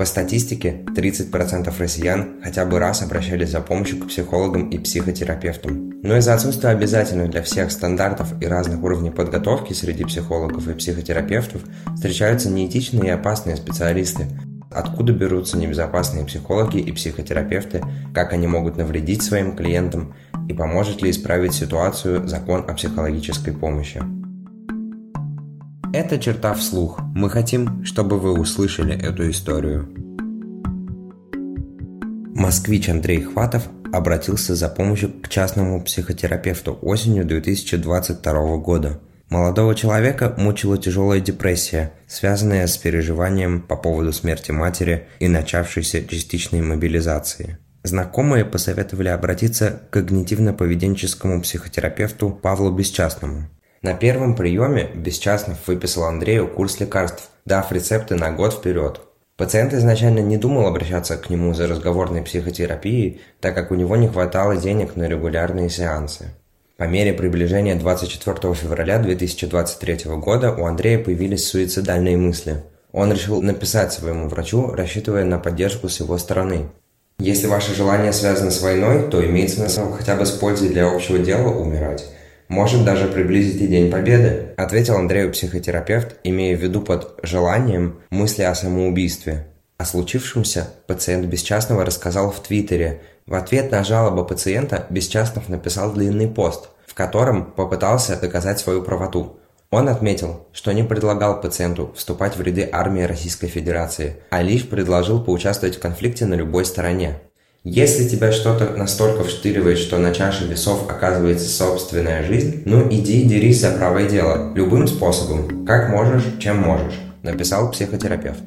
По статистике, 30% россиян хотя бы раз обращались за помощью к психологам и психотерапевтам. Но из-за отсутствия обязательных для всех стандартов и разных уровней подготовки среди психологов и психотерапевтов встречаются неэтичные и опасные специалисты. Откуда берутся небезопасные психологи и психотерапевты, как они могут навредить своим клиентам и поможет ли исправить ситуацию закон о психологической помощи. Это черта вслух. Мы хотим, чтобы вы услышали эту историю. Москвич Андрей Хватов обратился за помощью к частному психотерапевту осенью 2022 года. Молодого человека мучила тяжелая депрессия, связанная с переживанием по поводу смерти матери и начавшейся частичной мобилизации. Знакомые посоветовали обратиться к когнитивно-поведенческому психотерапевту Павлу Бесчастному. На первом приеме Бесчастнов выписал Андрею курс лекарств, дав рецепты на год вперед. Пациент изначально не думал обращаться к нему за разговорной психотерапией, так как у него не хватало денег на регулярные сеансы. По мере приближения 24 февраля 2023 года у Андрея появились суицидальные мысли. Он решил написать своему врачу, рассчитывая на поддержку с его стороны. Если ваше желание связано с войной, то имеет смысл хотя бы с пользой для общего дела умирать. Может даже приблизить и День Победы, ответил Андрею психотерапевт, имея в виду под желанием мысли о самоубийстве. О случившемся пациент Бесчастного рассказал в Твиттере. В ответ на жалобу пациента Бесчастнов написал длинный пост, в котором попытался доказать свою правоту. Он отметил, что не предлагал пациенту вступать в ряды армии Российской Федерации, а лишь предложил поучаствовать в конфликте на любой стороне. Если тебя что-то настолько вштыривает, что на чаше весов оказывается собственная жизнь, ну иди дерись за правое дело, любым способом, как можешь, чем можешь, написал психотерапевт.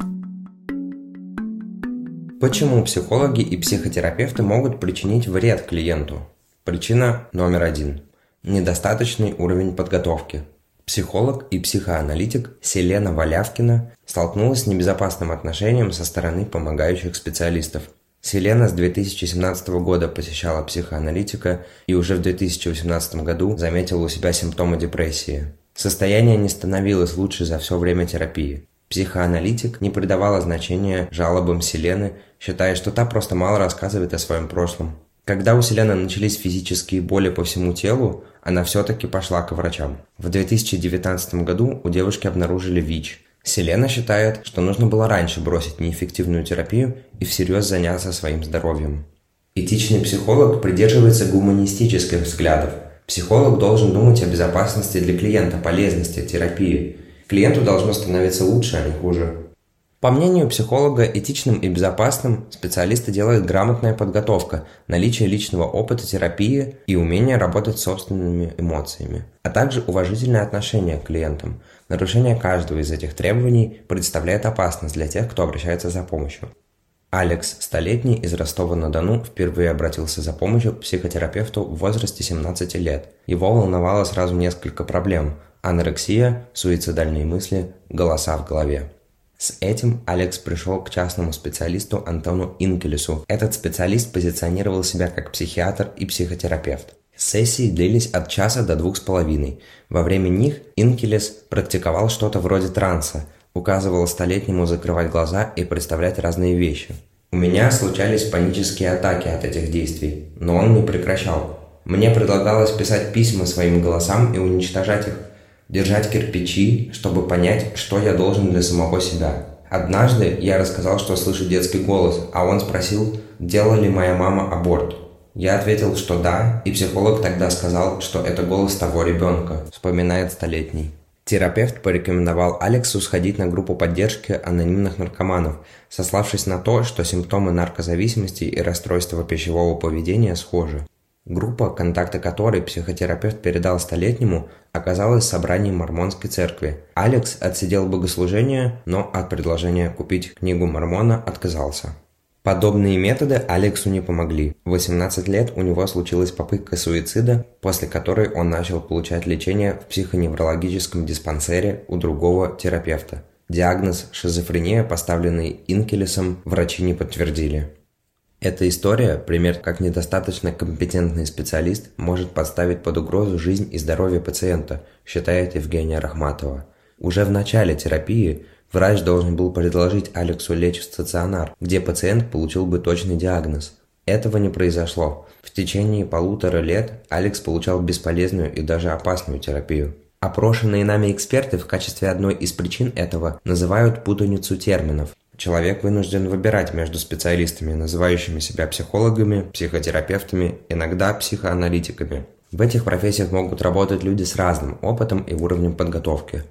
Почему психологи и психотерапевты могут причинить вред клиенту? Причина номер один. Недостаточный уровень подготовки. Психолог и психоаналитик Селена Валявкина столкнулась с небезопасным отношением со стороны помогающих специалистов – Селена с 2017 года посещала психоаналитика и уже в 2018 году заметила у себя симптомы депрессии. Состояние не становилось лучше за все время терапии. Психоаналитик не придавала значения жалобам Селены, считая, что та просто мало рассказывает о своем прошлом. Когда у Селены начались физические боли по всему телу, она все-таки пошла к врачам. В 2019 году у девушки обнаружили ВИЧ – Селена считает, что нужно было раньше бросить неэффективную терапию и всерьез заняться своим здоровьем. Этичный психолог придерживается гуманистических взглядов. Психолог должен думать о безопасности для клиента, полезности терапии. Клиенту должно становиться лучше, а не хуже. По мнению психолога, этичным и безопасным специалисты делают грамотная подготовка, наличие личного опыта терапии и умение работать с собственными эмоциями, а также уважительное отношение к клиентам. Нарушение каждого из этих требований представляет опасность для тех, кто обращается за помощью. Алекс, столетний, из Ростова-на-Дону, впервые обратился за помощью к психотерапевту в возрасте 17 лет. Его волновало сразу несколько проблем – анорексия, суицидальные мысли, голоса в голове. С этим Алекс пришел к частному специалисту Антону Инкелесу. Этот специалист позиционировал себя как психиатр и психотерапевт. Сессии длились от часа до двух с половиной. Во время них Инкелес практиковал что-то вроде транса, указывал столетнему закрывать глаза и представлять разные вещи. У меня случались панические атаки от этих действий, но он не прекращал. Мне предлагалось писать письма своим голосам и уничтожать их держать кирпичи, чтобы понять, что я должен для самого себя. Однажды я рассказал, что слышу детский голос, а он спросил, делала ли моя мама аборт. Я ответил, что да, и психолог тогда сказал, что это голос того ребенка, вспоминает столетний. Терапевт порекомендовал Алексу сходить на группу поддержки анонимных наркоманов, сославшись на то, что симптомы наркозависимости и расстройства пищевого поведения схожи. Группа, контакты которой психотерапевт передал столетнему, оказалась собранием мормонской церкви. Алекс отсидел богослужение, но от предложения купить книгу мормона отказался. Подобные методы Алексу не помогли. В 18 лет у него случилась попытка суицида, после которой он начал получать лечение в психоневрологическом диспансере у другого терапевта. Диагноз шизофрения, поставленный Инкелесом, врачи не подтвердили. Эта история – пример, как недостаточно компетентный специалист может подставить под угрозу жизнь и здоровье пациента, считает Евгения Рахматова. Уже в начале терапии Врач должен был предложить Алексу лечь в стационар, где пациент получил бы точный диагноз. Этого не произошло. В течение полутора лет Алекс получал бесполезную и даже опасную терапию. Опрошенные нами эксперты в качестве одной из причин этого называют путаницу терминов. Человек вынужден выбирать между специалистами, называющими себя психологами, психотерапевтами, иногда психоаналитиками. В этих профессиях могут работать люди с разным опытом и уровнем подготовки.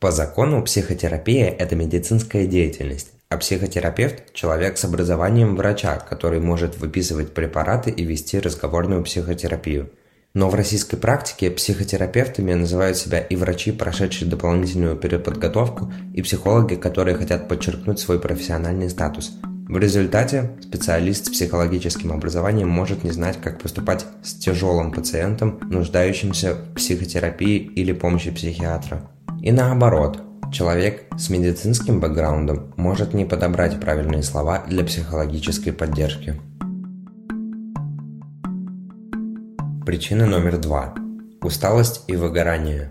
По закону психотерапия – это медицинская деятельность, а психотерапевт – человек с образованием врача, который может выписывать препараты и вести разговорную психотерапию – но в российской практике психотерапевтами называют себя и врачи, прошедшие дополнительную переподготовку, и психологи, которые хотят подчеркнуть свой профессиональный статус. В результате специалист с психологическим образованием может не знать, как поступать с тяжелым пациентом, нуждающимся в психотерапии или помощи психиатра. И наоборот, человек с медицинским бэкграундом может не подобрать правильные слова для психологической поддержки. Причина номер два. Усталость и выгорание.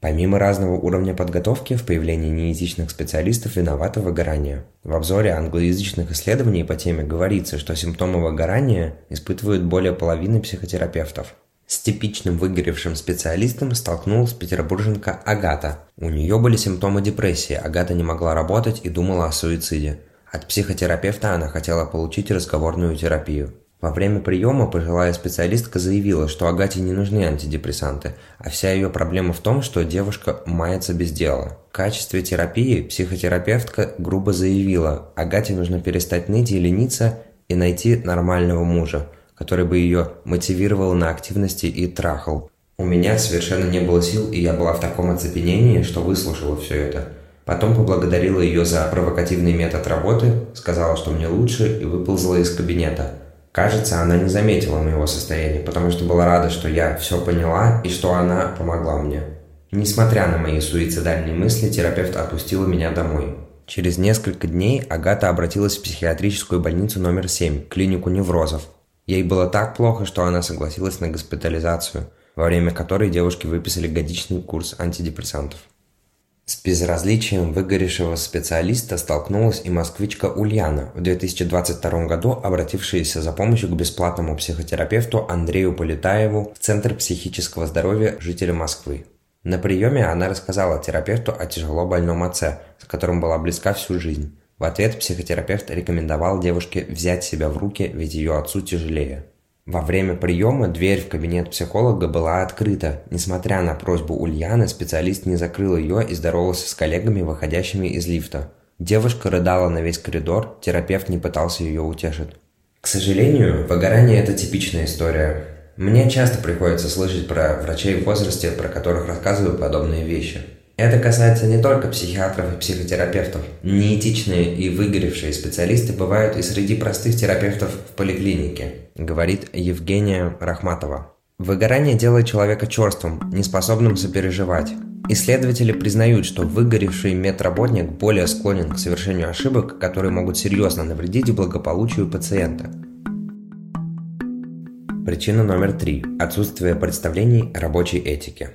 Помимо разного уровня подготовки, в появлении неэтичных специалистов виновато выгорание. В обзоре англоязычных исследований по теме говорится, что симптомы выгорания испытывают более половины психотерапевтов. С типичным выгоревшим специалистом столкнулась петербурженка Агата. У нее были симптомы депрессии, Агата не могла работать и думала о суициде. От психотерапевта она хотела получить разговорную терапию. Во время приема пожилая специалистка заявила, что Агате не нужны антидепрессанты, а вся ее проблема в том, что девушка мается без дела. В качестве терапии психотерапевтка грубо заявила, Агате нужно перестать ныть и лениться и найти нормального мужа, который бы ее мотивировал на активности и трахал. У меня совершенно не было сил, и я была в таком оцепенении, что выслушала все это. Потом поблагодарила ее за провокативный метод работы, сказала, что мне лучше, и выползла из кабинета – Кажется, она не заметила моего состояния, потому что была рада, что я все поняла и что она помогла мне. Несмотря на мои суицидальные мысли, терапевт отпустила меня домой. Через несколько дней Агата обратилась в психиатрическую больницу номер 7, клинику неврозов. Ей было так плохо, что она согласилась на госпитализацию, во время которой девушке выписали годичный курс антидепрессантов. С безразличием выгоревшего специалиста столкнулась и москвичка Ульяна, в 2022 году обратившаяся за помощью к бесплатному психотерапевту Андрею Полетаеву в Центр психического здоровья жителя Москвы. На приеме она рассказала терапевту о тяжело больном отце, с которым была близка всю жизнь. В ответ психотерапевт рекомендовал девушке взять себя в руки, ведь ее отцу тяжелее. Во время приема дверь в кабинет психолога была открыта. Несмотря на просьбу Ульяны, специалист не закрыл ее и здоровался с коллегами, выходящими из лифта. Девушка рыдала на весь коридор, терапевт не пытался ее утешить. К сожалению, выгорание – это типичная история. Мне часто приходится слышать про врачей в возрасте, про которых рассказывают подобные вещи. Это касается не только психиатров и психотерапевтов. Неэтичные и выгоревшие специалисты бывают и среди простых терапевтов в поликлинике, говорит Евгения Рахматова. Выгорание делает человека черствым, неспособным сопереживать. Исследователи признают, что выгоревший медработник более склонен к совершению ошибок, которые могут серьезно навредить благополучию пациента. Причина номер три – отсутствие представлений рабочей этики.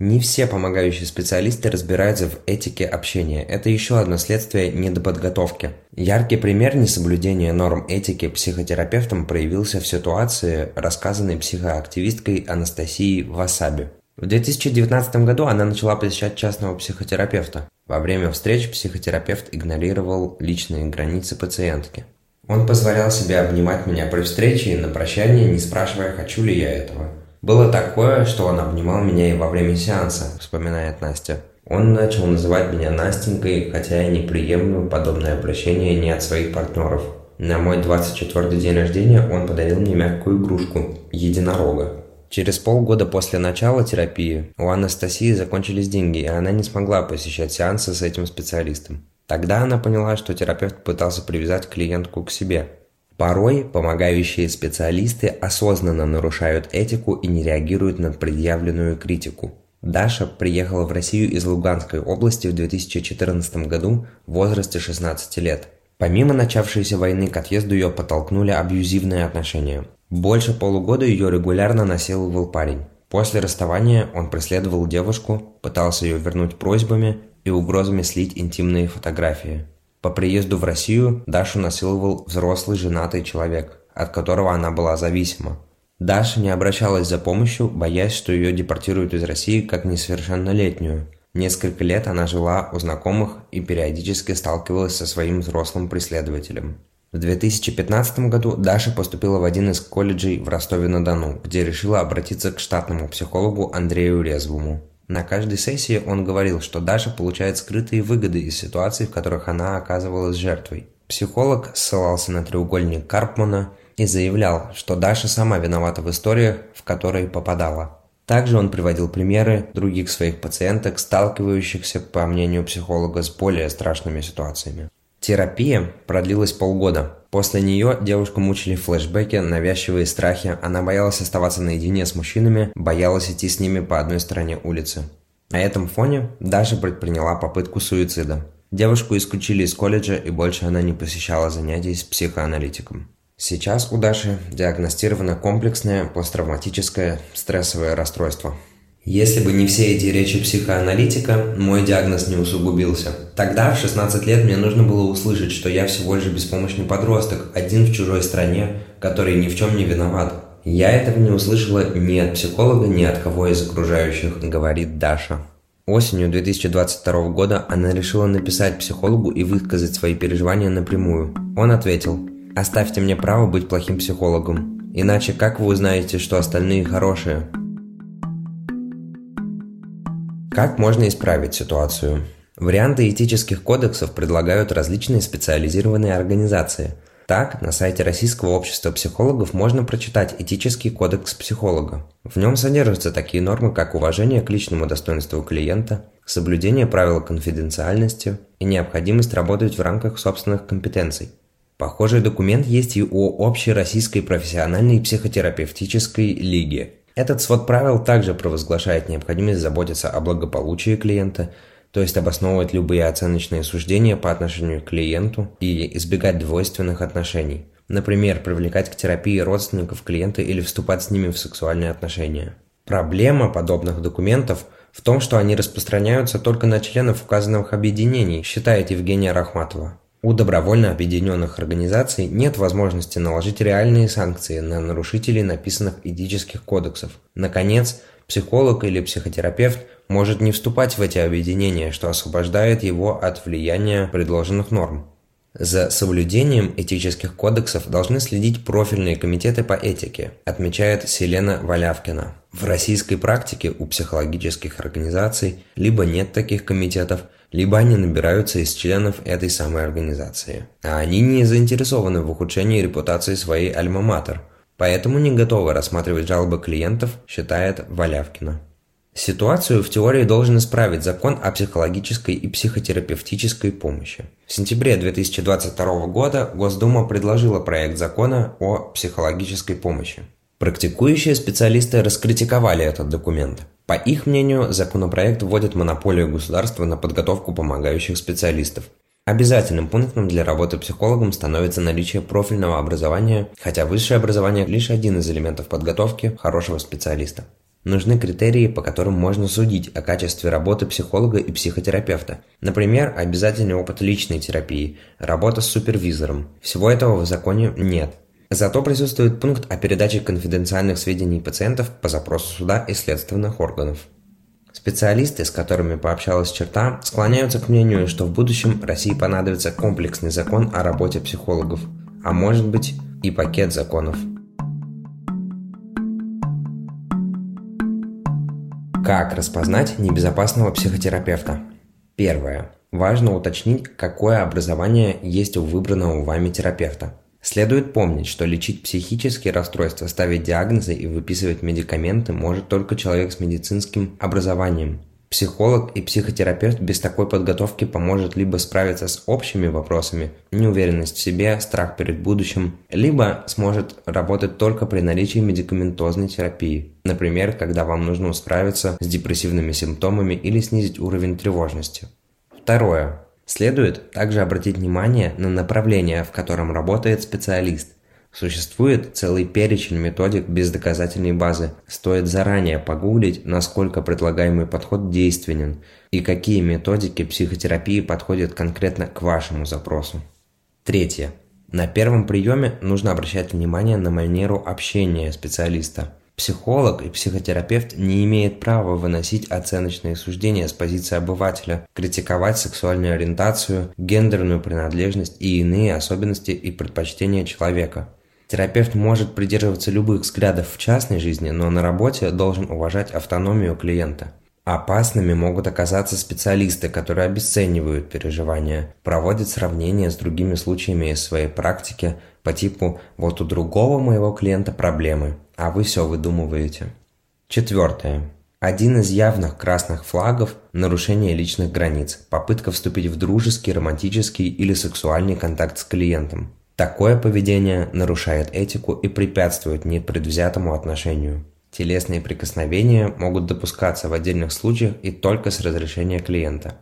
Не все помогающие специалисты разбираются в этике общения. Это еще одно следствие недоподготовки. Яркий пример несоблюдения норм этики психотерапевтом проявился в ситуации, рассказанной психоактивисткой Анастасией Васаби. В 2019 году она начала посещать частного психотерапевта. Во время встреч психотерапевт игнорировал личные границы пациентки. Он позволял себе обнимать меня при встрече и на прощание, не спрашивая, хочу ли я этого. Было такое, что он обнимал меня и во время сеанса, вспоминает Настя. Он начал называть меня Настенькой, хотя я не приемлю подобное обращение ни от своих партнеров. На мой 24-й день рождения он подарил мне мягкую игрушку – единорога. Через полгода после начала терапии у Анастасии закончились деньги, и она не смогла посещать сеансы с этим специалистом. Тогда она поняла, что терапевт пытался привязать клиентку к себе – Порой помогающие специалисты осознанно нарушают этику и не реагируют на предъявленную критику. Даша приехала в Россию из Луганской области в 2014 году в возрасте 16 лет. Помимо начавшейся войны к отъезду ее подтолкнули абьюзивные отношения. Больше полугода ее регулярно насиловал парень. После расставания он преследовал девушку, пытался ее вернуть просьбами и угрозами слить интимные фотографии. По приезду в Россию Дашу насиловал взрослый женатый человек, от которого она была зависима. Даша не обращалась за помощью, боясь, что ее депортируют из России как несовершеннолетнюю. Несколько лет она жила у знакомых и периодически сталкивалась со своим взрослым преследователем. В 2015 году Даша поступила в один из колледжей в Ростове-на-Дону, где решила обратиться к штатному психологу Андрею Резвому. На каждой сессии он говорил, что Даша получает скрытые выгоды из ситуаций, в которых она оказывалась жертвой. Психолог ссылался на треугольник Карпмана и заявлял, что Даша сама виновата в историях, в которые попадала. Также он приводил примеры других своих пациенток, сталкивающихся, по мнению психолога, с более страшными ситуациями. Терапия продлилась полгода. После нее девушку мучили флешбеки, навязчивые страхи, она боялась оставаться наедине с мужчинами, боялась идти с ними по одной стороне улицы. На этом фоне Даша предприняла попытку суицида. Девушку исключили из колледжа и больше она не посещала занятий с психоаналитиком. Сейчас у Даши диагностировано комплексное посттравматическое стрессовое расстройство – если бы не все эти речи психоаналитика, мой диагноз не усугубился. Тогда, в 16 лет, мне нужно было услышать, что я всего лишь беспомощный подросток, один в чужой стране, который ни в чем не виноват. Я этого не услышала ни от психолога, ни от кого из окружающих, говорит Даша. Осенью 2022 года она решила написать психологу и высказать свои переживания напрямую. Он ответил, «Оставьте мне право быть плохим психологом, иначе как вы узнаете, что остальные хорошие?» Как можно исправить ситуацию? Варианты этических кодексов предлагают различные специализированные организации. Так, на сайте Российского общества психологов можно прочитать этический кодекс психолога. В нем содержатся такие нормы, как уважение к личному достоинству клиента, соблюдение правил конфиденциальности и необходимость работать в рамках собственных компетенций. Похожий документ есть и у Общей российской профессиональной психотерапевтической лиги – этот свод правил также провозглашает необходимость заботиться о благополучии клиента, то есть обосновывать любые оценочные суждения по отношению к клиенту и избегать двойственных отношений. Например, привлекать к терапии родственников клиента или вступать с ними в сексуальные отношения. Проблема подобных документов в том, что они распространяются только на членов указанных объединений, считает Евгения Рахматова. У добровольно объединенных организаций нет возможности наложить реальные санкции на нарушителей написанных этических кодексов. Наконец, психолог или психотерапевт может не вступать в эти объединения, что освобождает его от влияния предложенных норм. За соблюдением этических кодексов должны следить профильные комитеты по этике, отмечает Селена Валявкина. В российской практике у психологических организаций либо нет таких комитетов, либо они набираются из членов этой самой организации. А они не заинтересованы в ухудшении репутации своей альма-матер, поэтому не готовы рассматривать жалобы клиентов, считает Валявкина. Ситуацию в теории должен исправить закон о психологической и психотерапевтической помощи. В сентябре 2022 года Госдума предложила проект закона о психологической помощи. Практикующие специалисты раскритиковали этот документ. По их мнению, законопроект вводит монополию государства на подготовку помогающих специалистов. Обязательным пунктом для работы психологом становится наличие профильного образования, хотя высшее образование – лишь один из элементов подготовки хорошего специалиста. Нужны критерии, по которым можно судить о качестве работы психолога и психотерапевта. Например, обязательный опыт личной терапии, работа с супервизором. Всего этого в законе нет. Зато присутствует пункт о передаче конфиденциальных сведений пациентов по запросу суда и следственных органов. Специалисты, с которыми пообщалась черта, склоняются к мнению, что в будущем России понадобится комплексный закон о работе психологов, а может быть и пакет законов. Как распознать небезопасного психотерапевта? Первое. Важно уточнить, какое образование есть у выбранного вами терапевта – Следует помнить, что лечить психические расстройства, ставить диагнозы и выписывать медикаменты может только человек с медицинским образованием. Психолог и психотерапевт без такой подготовки поможет либо справиться с общими вопросами, неуверенность в себе, страх перед будущим, либо сможет работать только при наличии медикаментозной терапии. Например, когда вам нужно справиться с депрессивными симптомами или снизить уровень тревожности. Второе. Следует также обратить внимание на направление, в котором работает специалист. Существует целый перечень методик без доказательной базы. Стоит заранее погуглить, насколько предлагаемый подход действенен и какие методики психотерапии подходят конкретно к вашему запросу. Третье. На первом приеме нужно обращать внимание на манеру общения специалиста. Психолог и психотерапевт не имеют права выносить оценочные суждения с позиции обывателя, критиковать сексуальную ориентацию, гендерную принадлежность и иные особенности и предпочтения человека. Терапевт может придерживаться любых взглядов в частной жизни, но на работе должен уважать автономию клиента. Опасными могут оказаться специалисты, которые обесценивают переживания, проводят сравнения с другими случаями из своей практики по типу «вот у другого моего клиента проблемы, а вы все выдумываете». Четвертое. Один из явных красных флагов – нарушение личных границ, попытка вступить в дружеский, романтический или сексуальный контакт с клиентом. Такое поведение нарушает этику и препятствует непредвзятому отношению. Телесные прикосновения могут допускаться в отдельных случаях и только с разрешения клиента.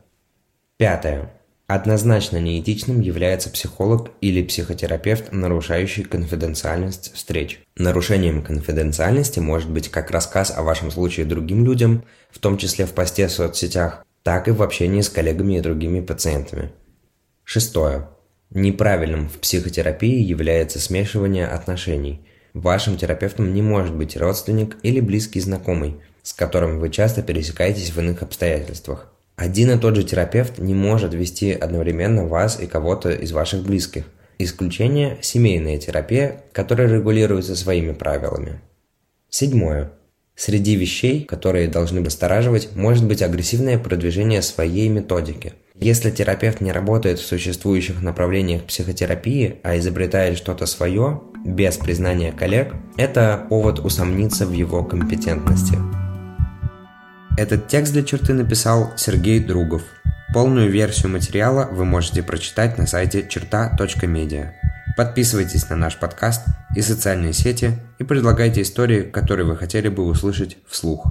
Пятое. Однозначно неэтичным является психолог или психотерапевт, нарушающий конфиденциальность встреч. Нарушением конфиденциальности может быть как рассказ о вашем случае другим людям, в том числе в посте в соцсетях, так и в общении с коллегами и другими пациентами. Шестое. Неправильным в психотерапии является смешивание отношений – Вашим терапевтом не может быть родственник или близкий знакомый, с которым вы часто пересекаетесь в иных обстоятельствах. Один и тот же терапевт не может вести одновременно вас и кого-то из ваших близких. Исключение – семейная терапия, которая регулируется своими правилами. Седьмое. Среди вещей, которые должны настораживать, может быть агрессивное продвижение своей методики. Если терапевт не работает в существующих направлениях психотерапии, а изобретает что-то свое, без признания коллег, это повод усомниться в его компетентности. Этот текст для черты написал Сергей Другов. Полную версию материала вы можете прочитать на сайте черта.медиа. Подписывайтесь на наш подкаст и социальные сети и предлагайте истории, которые вы хотели бы услышать вслух.